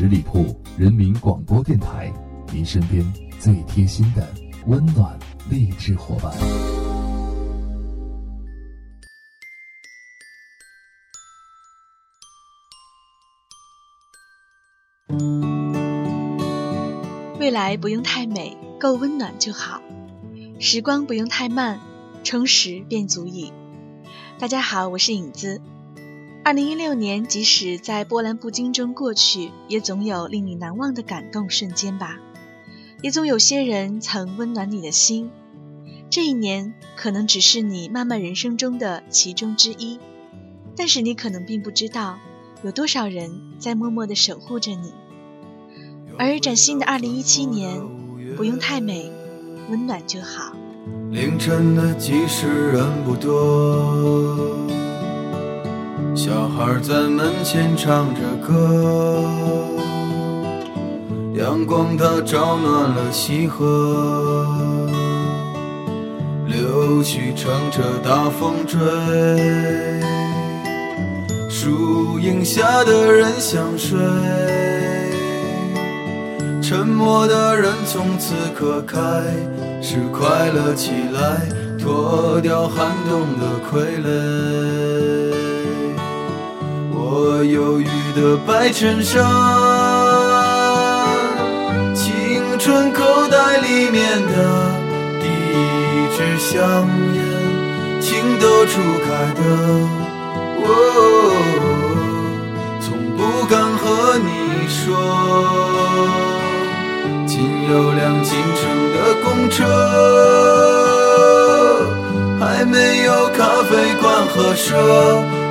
十里铺人民广播电台，您身边最贴心的温暖励志伙伴。未来不用太美，够温暖就好；时光不用太慢，充实便足矣。大家好，我是影子。二零一六年，即使在波澜不惊中过去，也总有令你难忘的感动瞬间吧。也总有些人曾温暖你的心。这一年可能只是你漫漫人生中的其中之一，但是你可能并不知道，有多少人在默默的守护着你。而崭新的二零一七年，不用太美，温暖就好。凌晨的集市人不多，小孩在门前唱着歌，阳光它照暖了溪河，柳絮乘着大风追，树荫下的人想睡。沉默的人从此刻开始快乐起来，脱掉寒冬的傀儡。我忧郁的白衬衫，青春口袋里面的第一支香烟，情窦初开的我，从不敢和你说。仅有辆进城的公车，还没有咖啡馆和奢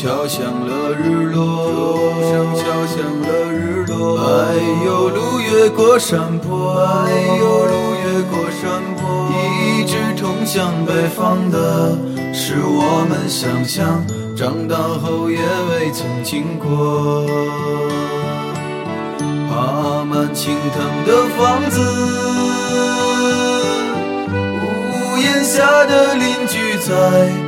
敲响了日落，钟声敲响了日落。哎呦，路越过山坡，哎呦，路越过山坡。一直通向北方的，是我们想象，长大后也未曾经过。爬满青藤的房子，屋檐下的邻居在。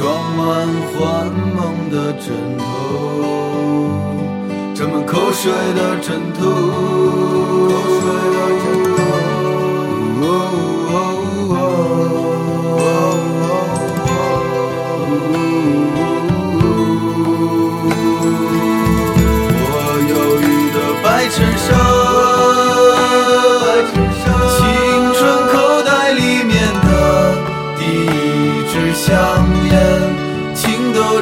装满幻梦的枕头，沾满口水的枕头。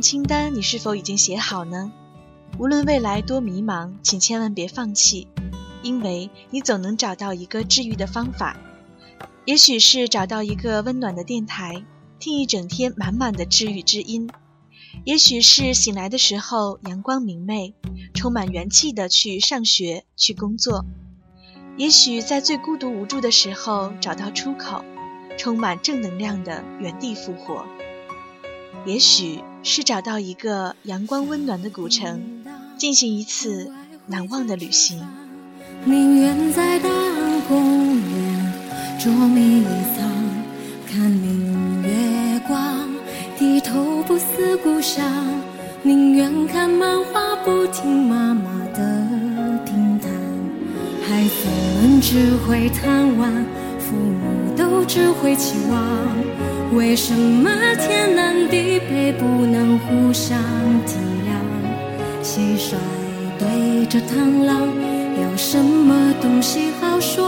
清单，你是否已经写好呢？无论未来多迷茫，请千万别放弃，因为你总能找到一个治愈的方法。也许是找到一个温暖的电台，听一整天满满的治愈之音；也许是醒来的时候阳光明媚，充满元气的去上学去工作；也许在最孤独无助的时候找到出口，充满正能量的原地复活；也许是找到一个阳光温暖的古城，进行一次难忘的旅行。宁愿在大公园捉迷藏，看明月光。低头不思故乡，宁愿看漫画，不听妈妈的评弹。孩子们只会贪玩，父母都只会期望。为什么天南地北不能互相体谅？蟋蟀对着螳螂，有什么东西好说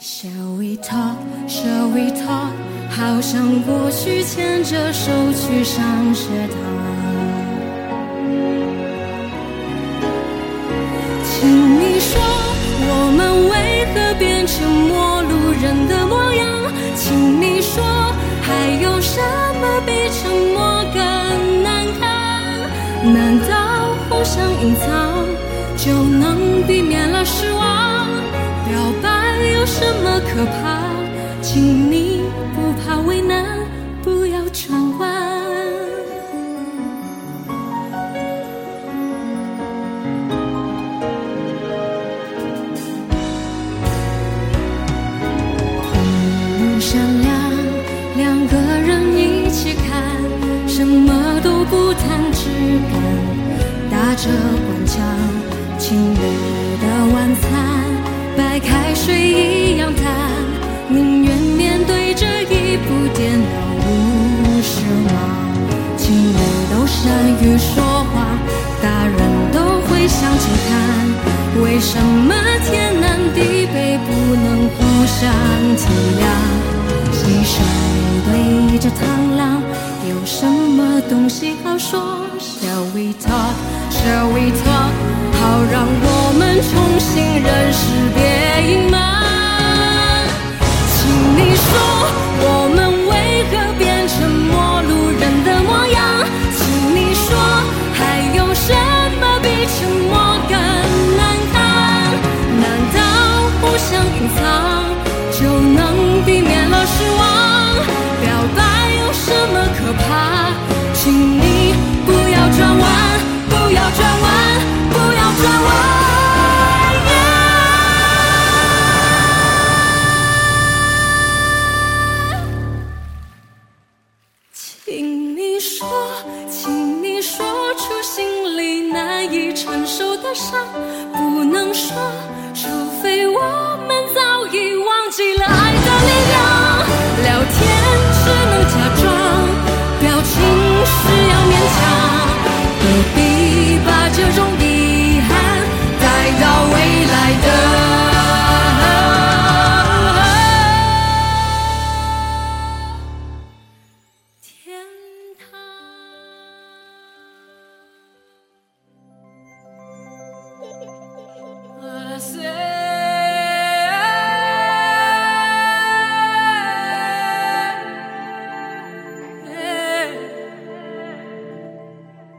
？Shall we talk? Shall we talk? 好像过去牵着手去上学堂，什么比沉默更难堪？难道互相隐藏就能避免了失望？表白有什么可怕？请你。善于说话，大人都会向前看。为什么天南地北不能互相体谅？蟋蟀对着螳螂，有什么东西好说？Shall we talk? Shall we talk? 好让我们重新认识，别隐瞒。请你说。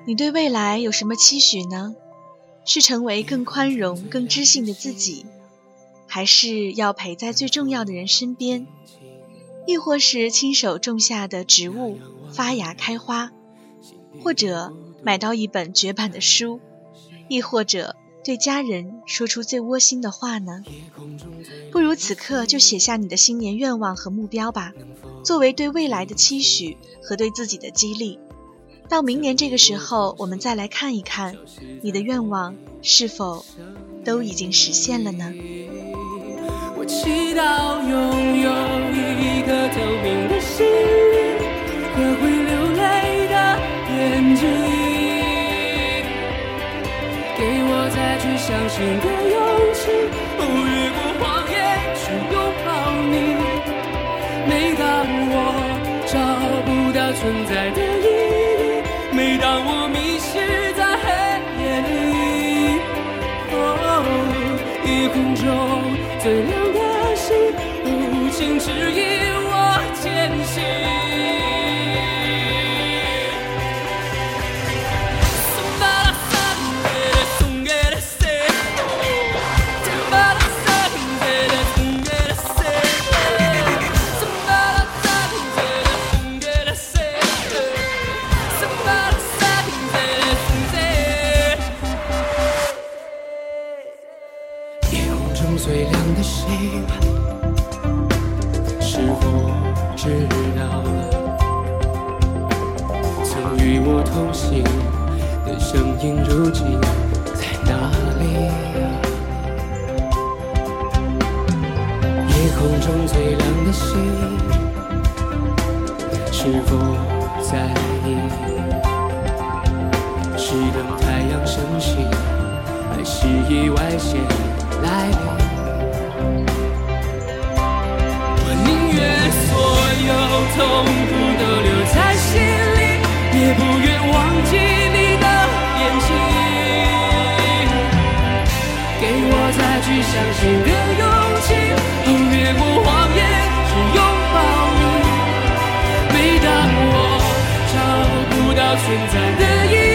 你对未来有什么期许呢？是成为更宽容、更知性的自己，还是要陪在最重要的人身边？亦或是亲手种下的植物发芽开花，或者买到一本绝版的书，亦或者对家人说出最窝心的话呢？不如此刻就写下你的新年愿望和目标吧，作为对未来的期许和对自己的激励。到明年这个时候，我们再来看一看，你的愿望是否都已经实现了呢？我祈祷拥有一颗透明的心和会流泪的眼睛，给我再去相信的勇气，越过谎言去拥抱你。每当我找不到存在的。每当我迷失我同行的声音，如今在哪里？夜空中最亮的星，是否在意？是等太阳升起，还是意外先来临？相信的勇气，哦，越过谎言去拥抱你。每当我找不到存在的意义，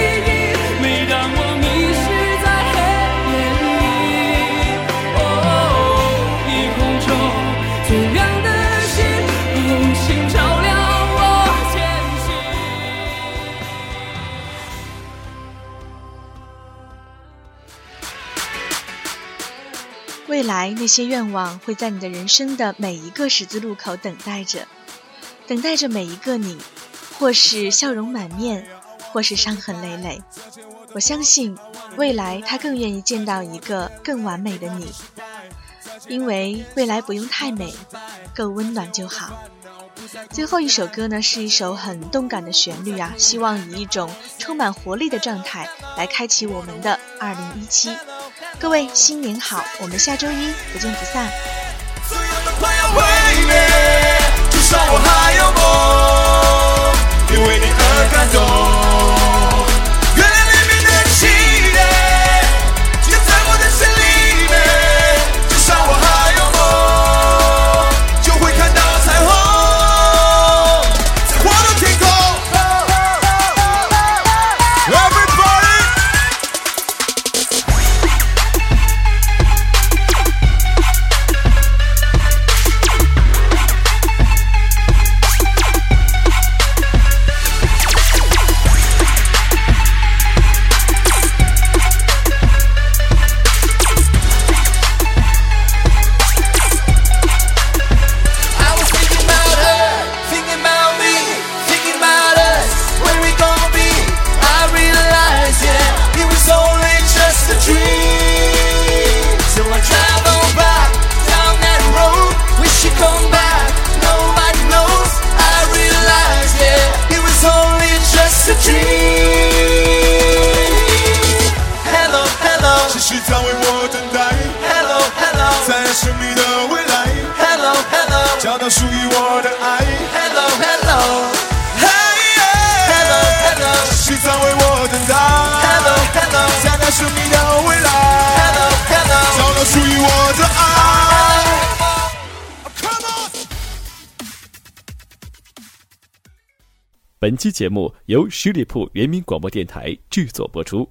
来那些愿望会在你的人生的每一个十字路口等待着，等待着每一个你，或是笑容满面，或是伤痕累累。我相信，未来他更愿意见到一个更完美的你，因为未来不用太美，够温暖就好。最后一首歌呢，是一首很动感的旋律啊，希望以一种充满活力的状态来开启我们的二零一七。各位新年好，我们下周一不见不散。所有的快要毁灭，至少我还有梦，因为你而感动。hello，在神秘的未来。Hello, hello，找到属于我的爱。Hello, hello，嘿，hello hello，是谁在为我等待？Hello, hello，在那神秘的未来。Hello, hello，找到属于我的爱。Come on。本期节目由十里铺人民广播电台制作播出。